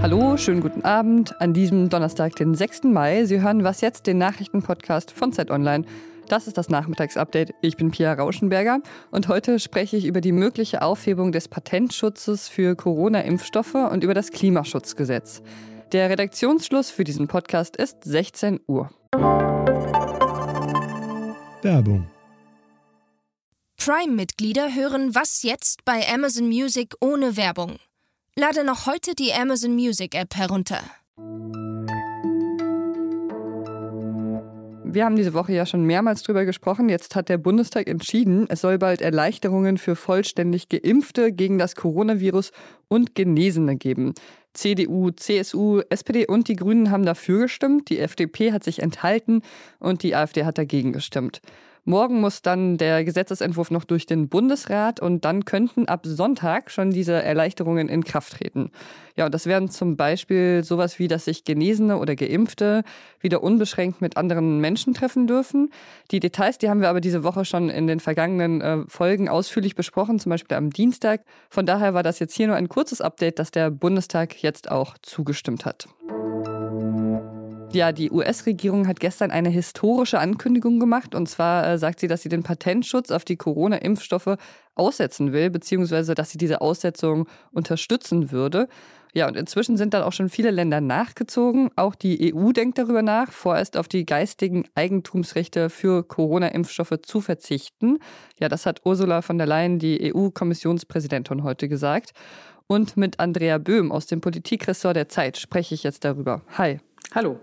Hallo, schönen guten Abend an diesem Donnerstag, den 6. Mai. Sie hören was jetzt, den Nachrichtenpodcast von Zeit Online. Das ist das Nachmittagsupdate. Ich bin Pia Rauschenberger und heute spreche ich über die mögliche Aufhebung des Patentschutzes für Corona-Impfstoffe und über das Klimaschutzgesetz. Der Redaktionsschluss für diesen Podcast ist 16 Uhr. Werbung. Prime-Mitglieder hören Was jetzt bei Amazon Music ohne Werbung. Lade noch heute die Amazon Music App herunter. Wir haben diese Woche ja schon mehrmals drüber gesprochen. Jetzt hat der Bundestag entschieden, es soll bald Erleichterungen für vollständig Geimpfte gegen das Coronavirus und Genesene geben. CDU, CSU, SPD und die Grünen haben dafür gestimmt, die FDP hat sich enthalten und die AfD hat dagegen gestimmt. Morgen muss dann der Gesetzesentwurf noch durch den Bundesrat und dann könnten ab Sonntag schon diese Erleichterungen in Kraft treten. Ja, und das wären zum Beispiel sowas wie, dass sich Genesene oder Geimpfte wieder unbeschränkt mit anderen Menschen treffen dürfen. Die Details, die haben wir aber diese Woche schon in den vergangenen äh, Folgen ausführlich besprochen, zum Beispiel am Dienstag. Von daher war das jetzt hier nur ein kurzes Update, dass der Bundestag jetzt auch zugestimmt hat. Ja, die US-Regierung hat gestern eine historische Ankündigung gemacht. Und zwar äh, sagt sie, dass sie den Patentschutz auf die Corona-Impfstoffe aussetzen will, beziehungsweise dass sie diese Aussetzung unterstützen würde. Ja, und inzwischen sind dann auch schon viele Länder nachgezogen. Auch die EU denkt darüber nach, vorerst auf die geistigen Eigentumsrechte für Corona-Impfstoffe zu verzichten. Ja, das hat Ursula von der Leyen, die EU-Kommissionspräsidentin, heute gesagt. Und mit Andrea Böhm aus dem Politikressort der Zeit spreche ich jetzt darüber. Hi. Hallo.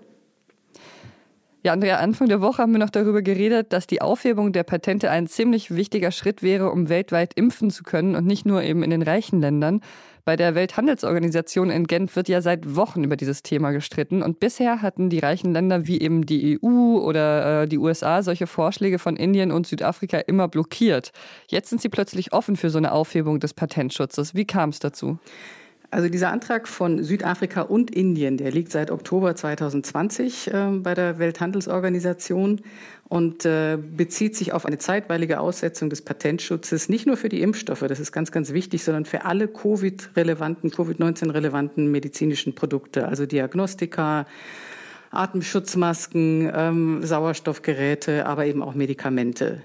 Ja, Andrea, Anfang der Woche haben wir noch darüber geredet, dass die Aufhebung der Patente ein ziemlich wichtiger Schritt wäre, um weltweit impfen zu können und nicht nur eben in den reichen Ländern. Bei der Welthandelsorganisation in Genf wird ja seit Wochen über dieses Thema gestritten und bisher hatten die reichen Länder wie eben die EU oder äh, die USA solche Vorschläge von Indien und Südafrika immer blockiert. Jetzt sind sie plötzlich offen für so eine Aufhebung des Patentschutzes. Wie kam es dazu? Also dieser Antrag von Südafrika und Indien, der liegt seit Oktober 2020 äh, bei der Welthandelsorganisation und äh, bezieht sich auf eine zeitweilige Aussetzung des Patentschutzes, nicht nur für die Impfstoffe, das ist ganz, ganz wichtig, sondern für alle Covid-relevanten, Covid-19-relevanten medizinischen Produkte, also Diagnostika, Atemschutzmasken, ähm, Sauerstoffgeräte, aber eben auch Medikamente.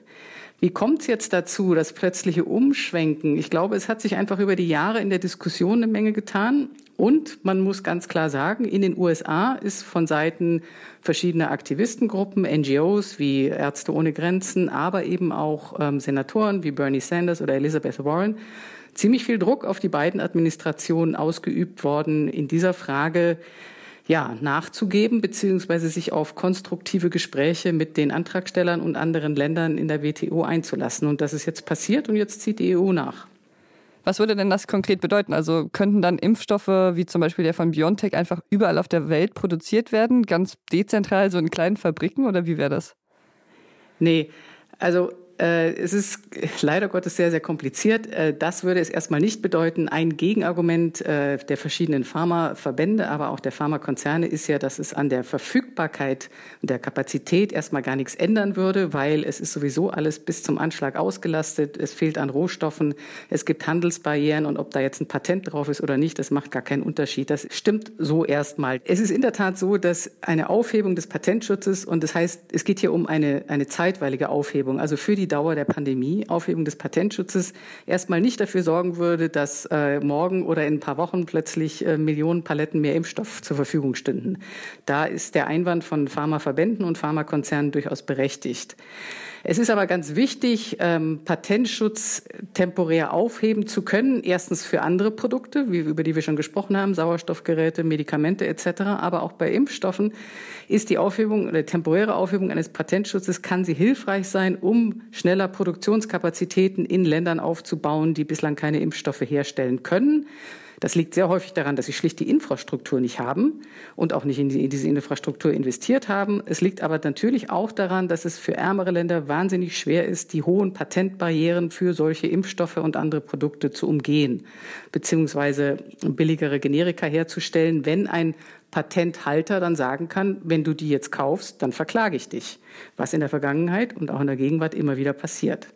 Wie kommt es jetzt dazu, das plötzliche Umschwenken? Ich glaube, es hat sich einfach über die Jahre in der Diskussion eine Menge getan. Und man muss ganz klar sagen, in den USA ist von Seiten verschiedener Aktivistengruppen, NGOs wie Ärzte ohne Grenzen, aber eben auch ähm, Senatoren wie Bernie Sanders oder Elizabeth Warren ziemlich viel Druck auf die beiden Administrationen ausgeübt worden in dieser Frage, ja, nachzugeben, beziehungsweise sich auf konstruktive Gespräche mit den Antragstellern und anderen Ländern in der WTO einzulassen. Und das ist jetzt passiert und jetzt zieht die EU nach. Was würde denn das konkret bedeuten? Also könnten dann Impfstoffe wie zum Beispiel der von BioNTech einfach überall auf der Welt produziert werden, ganz dezentral, so in kleinen Fabriken oder wie wäre das? Nee, also es ist leider Gottes sehr, sehr kompliziert. Äh, das würde es erstmal nicht bedeuten. Ein Gegenargument äh, der verschiedenen Pharmaverbände, aber auch der Pharmakonzerne ist ja, dass es an der Verfügbarkeit und der Kapazität erstmal gar nichts ändern würde, weil es ist sowieso alles bis zum Anschlag ausgelastet. Es fehlt an Rohstoffen. Es gibt Handelsbarrieren und ob da jetzt ein Patent drauf ist oder nicht, das macht gar keinen Unterschied. Das stimmt so erstmal. Es ist in der Tat so, dass eine Aufhebung des Patentschutzes und das heißt, es geht hier um eine, eine zeitweilige Aufhebung, also für die Dauer der Pandemie, Aufhebung des Patentschutzes, erstmal nicht dafür sorgen würde, dass äh, morgen oder in ein paar Wochen plötzlich äh, Millionen Paletten mehr Impfstoff zur Verfügung stünden. Da ist der Einwand von Pharmaverbänden und Pharmakonzernen durchaus berechtigt. Es ist aber ganz wichtig, ähm, Patentschutz temporär aufheben zu können. Erstens für andere Produkte, wie, über die wir schon gesprochen haben, Sauerstoffgeräte, Medikamente etc. Aber auch bei Impfstoffen ist die Aufhebung oder temporäre Aufhebung eines Patentschutzes kann sie hilfreich sein, um schneller Produktionskapazitäten in Ländern aufzubauen, die bislang keine Impfstoffe herstellen können. Das liegt sehr häufig daran, dass sie schlicht die Infrastruktur nicht haben und auch nicht in, die, in diese Infrastruktur investiert haben. Es liegt aber natürlich auch daran, dass es für ärmere Länder wahnsinnig schwer ist, die hohen Patentbarrieren für solche Impfstoffe und andere Produkte zu umgehen, beziehungsweise billigere Generika herzustellen, wenn ein Patenthalter dann sagen kann, wenn du die jetzt kaufst, dann verklage ich dich, was in der Vergangenheit und auch in der Gegenwart immer wieder passiert.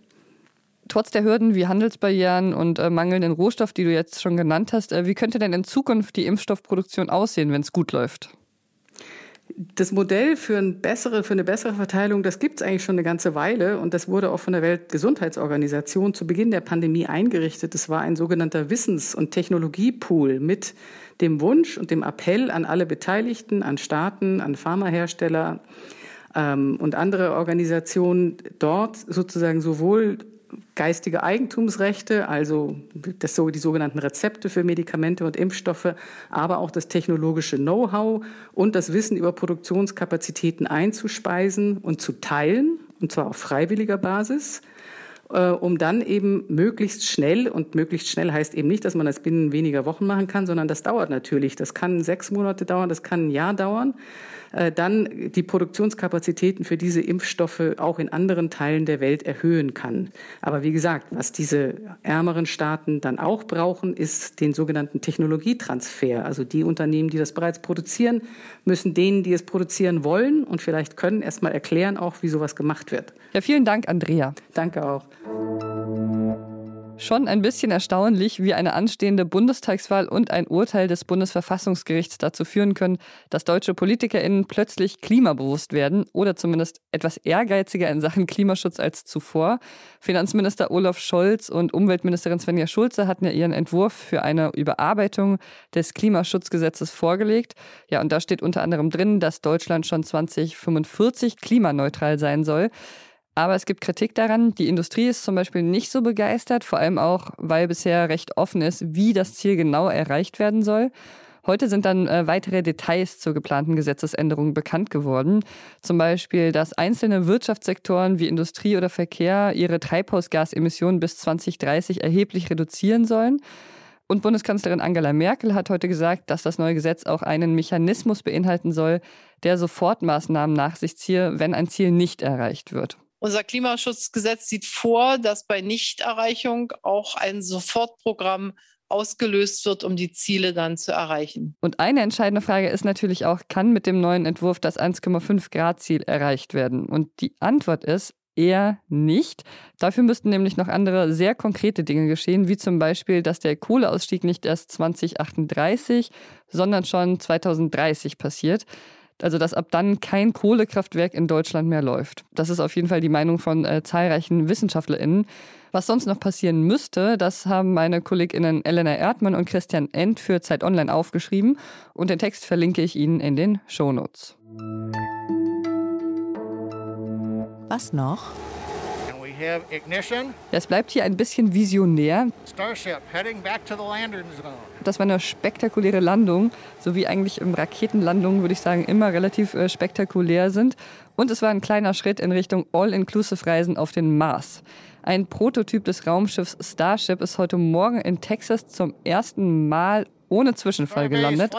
Trotz der Hürden wie Handelsbarrieren und äh, mangelnden Rohstoff, die du jetzt schon genannt hast, äh, wie könnte denn in Zukunft die Impfstoffproduktion aussehen, wenn es gut läuft? Das Modell für, ein bessere, für eine bessere Verteilung, das gibt es eigentlich schon eine ganze Weile und das wurde auch von der Weltgesundheitsorganisation zu Beginn der Pandemie eingerichtet. Es war ein sogenannter Wissens- und Technologiepool mit dem Wunsch und dem Appell an alle Beteiligten, an Staaten, an Pharmahersteller ähm, und andere Organisationen, dort sozusagen sowohl geistige Eigentumsrechte, also das, die sogenannten Rezepte für Medikamente und Impfstoffe, aber auch das technologische Know-how und das Wissen über Produktionskapazitäten einzuspeisen und zu teilen, und zwar auf freiwilliger Basis äh, um dann eben möglichst schnell, und möglichst schnell heißt eben nicht, dass man das binnen weniger Wochen machen kann, sondern das dauert natürlich. Das kann sechs Monate dauern, das kann ein Jahr dauern. Äh, dann die Produktionskapazitäten für diese Impfstoffe auch in anderen Teilen der Welt erhöhen kann. Aber wie gesagt, was diese ärmeren Staaten dann auch brauchen, ist den sogenannten Technologietransfer. Also die Unternehmen, die das bereits produzieren, müssen denen, die es produzieren wollen und vielleicht können, erstmal erklären auch, wie sowas gemacht wird. Ja, vielen Dank, Andrea. Danke auch. Schon ein bisschen erstaunlich, wie eine anstehende Bundestagswahl und ein Urteil des Bundesverfassungsgerichts dazu führen können, dass deutsche PolitikerInnen plötzlich klimabewusst werden oder zumindest etwas ehrgeiziger in Sachen Klimaschutz als zuvor. Finanzminister Olaf Scholz und Umweltministerin Svenja Schulze hatten ja ihren Entwurf für eine Überarbeitung des Klimaschutzgesetzes vorgelegt. Ja, und da steht unter anderem drin, dass Deutschland schon 2045 klimaneutral sein soll. Aber es gibt Kritik daran. Die Industrie ist zum Beispiel nicht so begeistert, vor allem auch, weil bisher recht offen ist, wie das Ziel genau erreicht werden soll. Heute sind dann äh, weitere Details zur geplanten Gesetzesänderung bekannt geworden. Zum Beispiel, dass einzelne Wirtschaftssektoren wie Industrie oder Verkehr ihre Treibhausgasemissionen bis 2030 erheblich reduzieren sollen. Und Bundeskanzlerin Angela Merkel hat heute gesagt, dass das neue Gesetz auch einen Mechanismus beinhalten soll, der Sofortmaßnahmen nach sich ziehe, wenn ein Ziel nicht erreicht wird. Unser Klimaschutzgesetz sieht vor, dass bei Nichterreichung auch ein Sofortprogramm ausgelöst wird, um die Ziele dann zu erreichen. Und eine entscheidende Frage ist natürlich auch, kann mit dem neuen Entwurf das 1,5 Grad Ziel erreicht werden? Und die Antwort ist eher nicht. Dafür müssten nämlich noch andere sehr konkrete Dinge geschehen, wie zum Beispiel, dass der Kohleausstieg nicht erst 2038, sondern schon 2030 passiert. Also dass ab dann kein Kohlekraftwerk in Deutschland mehr läuft. Das ist auf jeden Fall die Meinung von äh, zahlreichen WissenschaftlerInnen. Was sonst noch passieren müsste, das haben meine KollegInnen Elena Erdmann und Christian End für Zeit Online aufgeschrieben und den Text verlinke ich Ihnen in den Shownotes. Was noch? Es bleibt hier ein bisschen visionär. Das war eine spektakuläre Landung, so wie eigentlich im Raketenlandungen, würde ich sagen, immer relativ äh, spektakulär sind. Und es war ein kleiner Schritt in Richtung All-Inclusive-Reisen auf den Mars. Ein Prototyp des Raumschiffs Starship ist heute Morgen in Texas zum ersten Mal ohne Zwischenfall gelandet.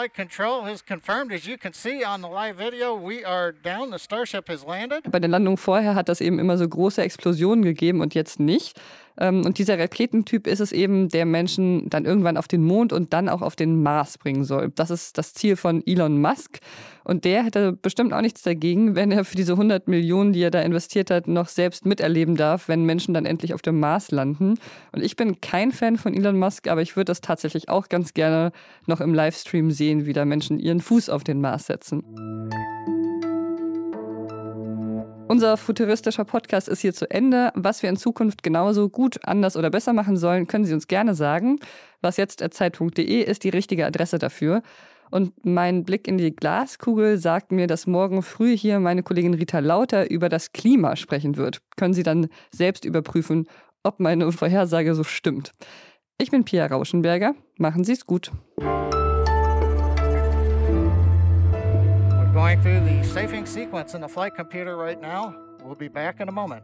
Bei der Landung vorher hat das eben immer so große Explosionen gegeben und jetzt nicht. Ähm, und dieser Raketentyp ist es eben, der Menschen dann irgendwann auf den Mond und dann auch auf den Mars bringen soll. Das ist das Ziel von Elon Musk. Und der hätte bestimmt auch nichts dagegen, wenn er für diese 100 Millionen, die er da investiert hat, noch selbst miterleben darf, wenn Menschen dann endlich auf dem Mars landen. Und ich bin kein Fan von Elon Musk, aber ich würde das tatsächlich auch ganz gerne noch im Livestream sehen, wie da Menschen ihren Fuß auf den Mars setzen. Unser futuristischer Podcast ist hier zu Ende. Was wir in Zukunft genauso gut, anders oder besser machen sollen, können Sie uns gerne sagen. Was jetzt Zeit.de ist die richtige Adresse dafür. Und mein Blick in die Glaskugel sagt mir, dass morgen früh hier meine Kollegin Rita Lauter über das Klima sprechen wird. Können Sie dann selbst überprüfen, ob meine Vorhersage so stimmt. Ich bin Pia Rauschenberger. Machen Sie es gut. Going through the safing sequence in the flight computer right now. We'll be back in a moment.